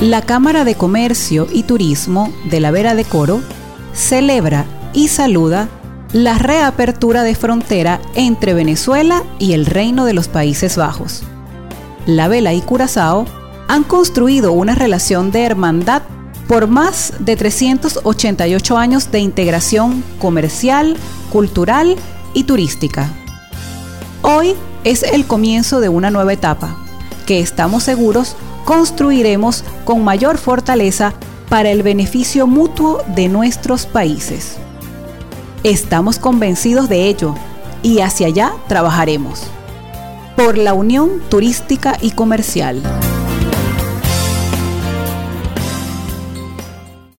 La Cámara de Comercio y Turismo de la Vera de Coro celebra y saluda la reapertura de frontera entre Venezuela y el Reino de los Países Bajos. La Vela y Curazao han construido una relación de hermandad por más de 388 años de integración comercial, cultural y turística. Hoy es el comienzo de una nueva etapa que estamos seguros construiremos con mayor fortaleza para el beneficio mutuo de nuestros países. Estamos convencidos de ello y hacia allá trabajaremos. Por la Unión Turística y Comercial.